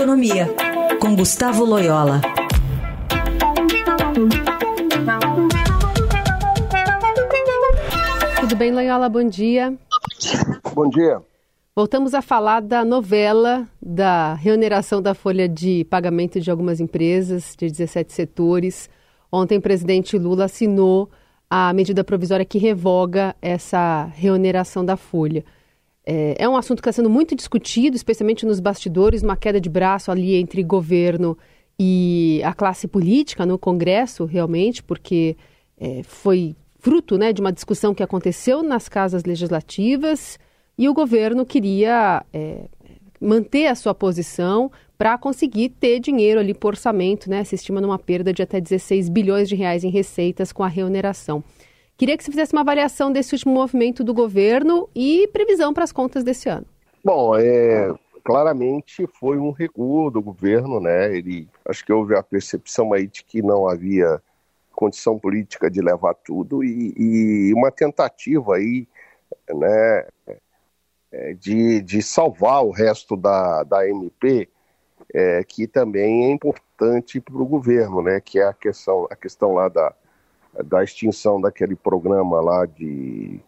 Economia, com Gustavo Loyola. Tudo bem, Loyola? Bom dia. Bom dia. Voltamos a falar da novela da reoneração da folha de pagamento de algumas empresas, de 17 setores. Ontem, o presidente Lula assinou a medida provisória que revoga essa reoneração da folha. É, é um assunto que está sendo muito discutido, especialmente nos bastidores, uma queda de braço ali entre governo e a classe política no Congresso, realmente, porque é, foi fruto né, de uma discussão que aconteceu nas casas legislativas e o governo queria é, manter a sua posição para conseguir ter dinheiro ali por orçamento, né? Se estima numa perda de até 16 bilhões de reais em receitas com a reoneração. Queria que você fizesse uma avaliação desse último movimento do governo e previsão para as contas desse ano. Bom, é, claramente foi um recuo do governo, né? Ele, acho que houve a percepção aí de que não havia condição política de levar tudo e, e uma tentativa aí, né, é, de, de salvar o resto da, da MP, é, que também é importante para o governo, né, que é a questão, a questão lá da, da extinção daquele programa lá de,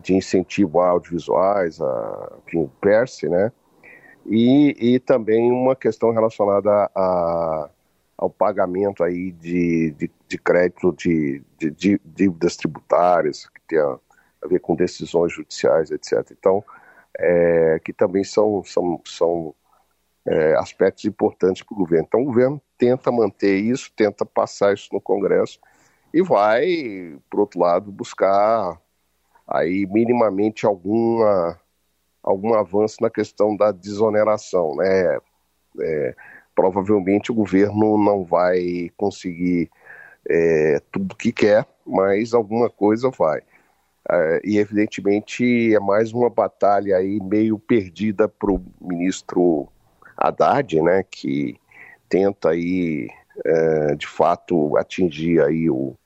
de incentivo a audiovisuais, a, enfim, PERSE, né? E, e também uma questão relacionada a, ao pagamento aí de, de, de crédito de, de, de, dívidas tributárias, que tem a, a, ver com decisões judiciais, etc. Então, é, que também são, são, são é, aspectos importantes para o governo. Então, o governo tenta manter isso, tenta passar isso no Congresso, e vai, por outro lado, buscar aí minimamente alguma, algum avanço na questão da desoneração. Né? É, provavelmente o governo não vai conseguir é, tudo que quer, mas alguma coisa vai. É, e evidentemente é mais uma batalha aí meio perdida para o ministro Haddad, né, que tenta aí é, de fato atingir aí o,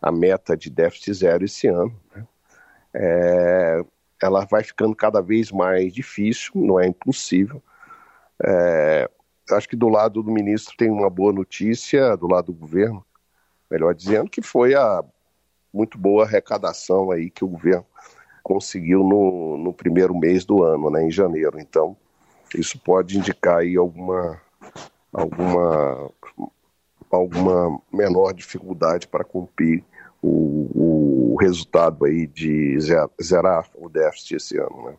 a meta de déficit zero esse ano. Né? É, ela vai ficando cada vez mais difícil, não é impossível. É, acho que do lado do ministro tem uma boa notícia, do lado do governo, melhor dizendo, que foi a muito boa arrecadação aí que o governo conseguiu no, no primeiro mês do ano, né, em janeiro. Então, isso pode indicar aí alguma, alguma, alguma menor dificuldade para cumprir o, o resultado aí de zerar o déficit esse ano, né?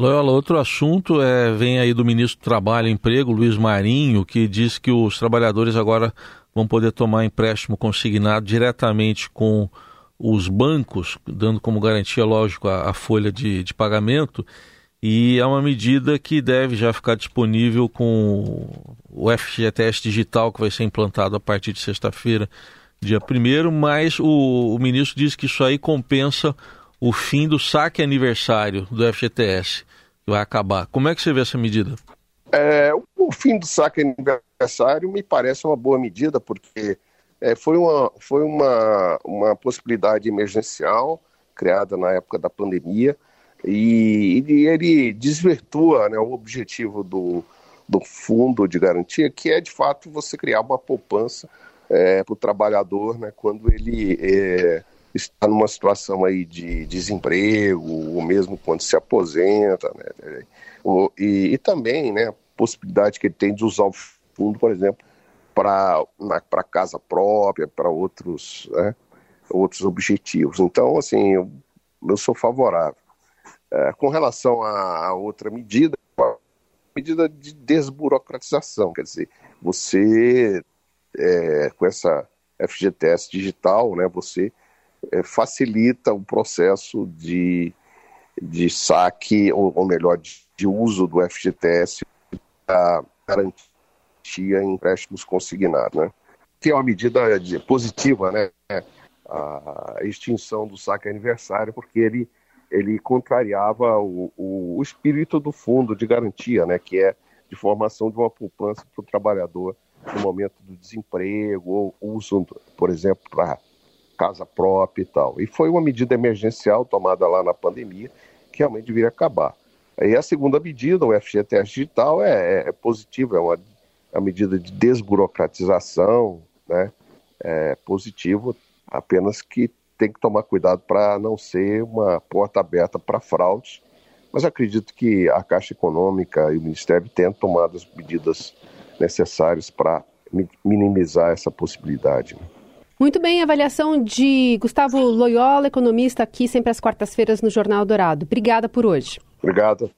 Loyola, outro assunto é, vem aí do ministro do Trabalho e Emprego, Luiz Marinho, que diz que os trabalhadores agora vão poder tomar empréstimo consignado diretamente com os bancos, dando como garantia, lógico, a, a folha de, de, pagamento. E é uma medida que deve já ficar disponível com o FGTS digital, que vai ser implantado a partir de sexta-feira dia 1 mas o, o ministro diz que isso aí compensa o fim do saque aniversário do FGTS, que vai acabar. Como é que você vê essa medida? É, o fim do saque aniversário me parece uma boa medida, porque é, foi, uma, foi uma, uma possibilidade emergencial criada na época da pandemia e, e ele desvirtua né, o objetivo do, do fundo de garantia, que é de fato você criar uma poupança é, para o trabalhador, né, quando ele é, está numa situação aí de desemprego, ou mesmo quando se aposenta, né, e, e também, né, a possibilidade que ele tem de usar o fundo, por exemplo, para casa própria, para outros, né, outros objetivos. Então, assim, eu, eu sou favorável. É, com relação a outra medida, medida de desburocratização, quer dizer, você é, com essa FGTS digital, né, você é, facilita o processo de, de saque, ou, ou melhor, de, de, uso do FGTS para garantia em empréstimos consignados, né? Que é uma medida positiva, né? A extinção do saque aniversário, porque ele, ele contrariava o, o, o espírito do fundo de garantia, né? Que é de formação de uma poupança para o trabalhador no momento do desemprego, ou uso, por exemplo, para casa própria e tal. E foi uma medida emergencial tomada lá na pandemia, que realmente deveria acabar. E a segunda medida, o FGTS digital, é, é, é positiva, é uma, uma medida de desburocratização, né? É positivo, apenas que tem que tomar cuidado para não ser uma porta aberta para fraudes. Mas acredito que a Caixa Econômica e o Ministério tenham tomado as medidas necessárias para minimizar essa possibilidade. Muito bem, avaliação de Gustavo Loyola, economista, aqui sempre às quartas-feiras no Jornal Dourado. Obrigada por hoje. Obrigado.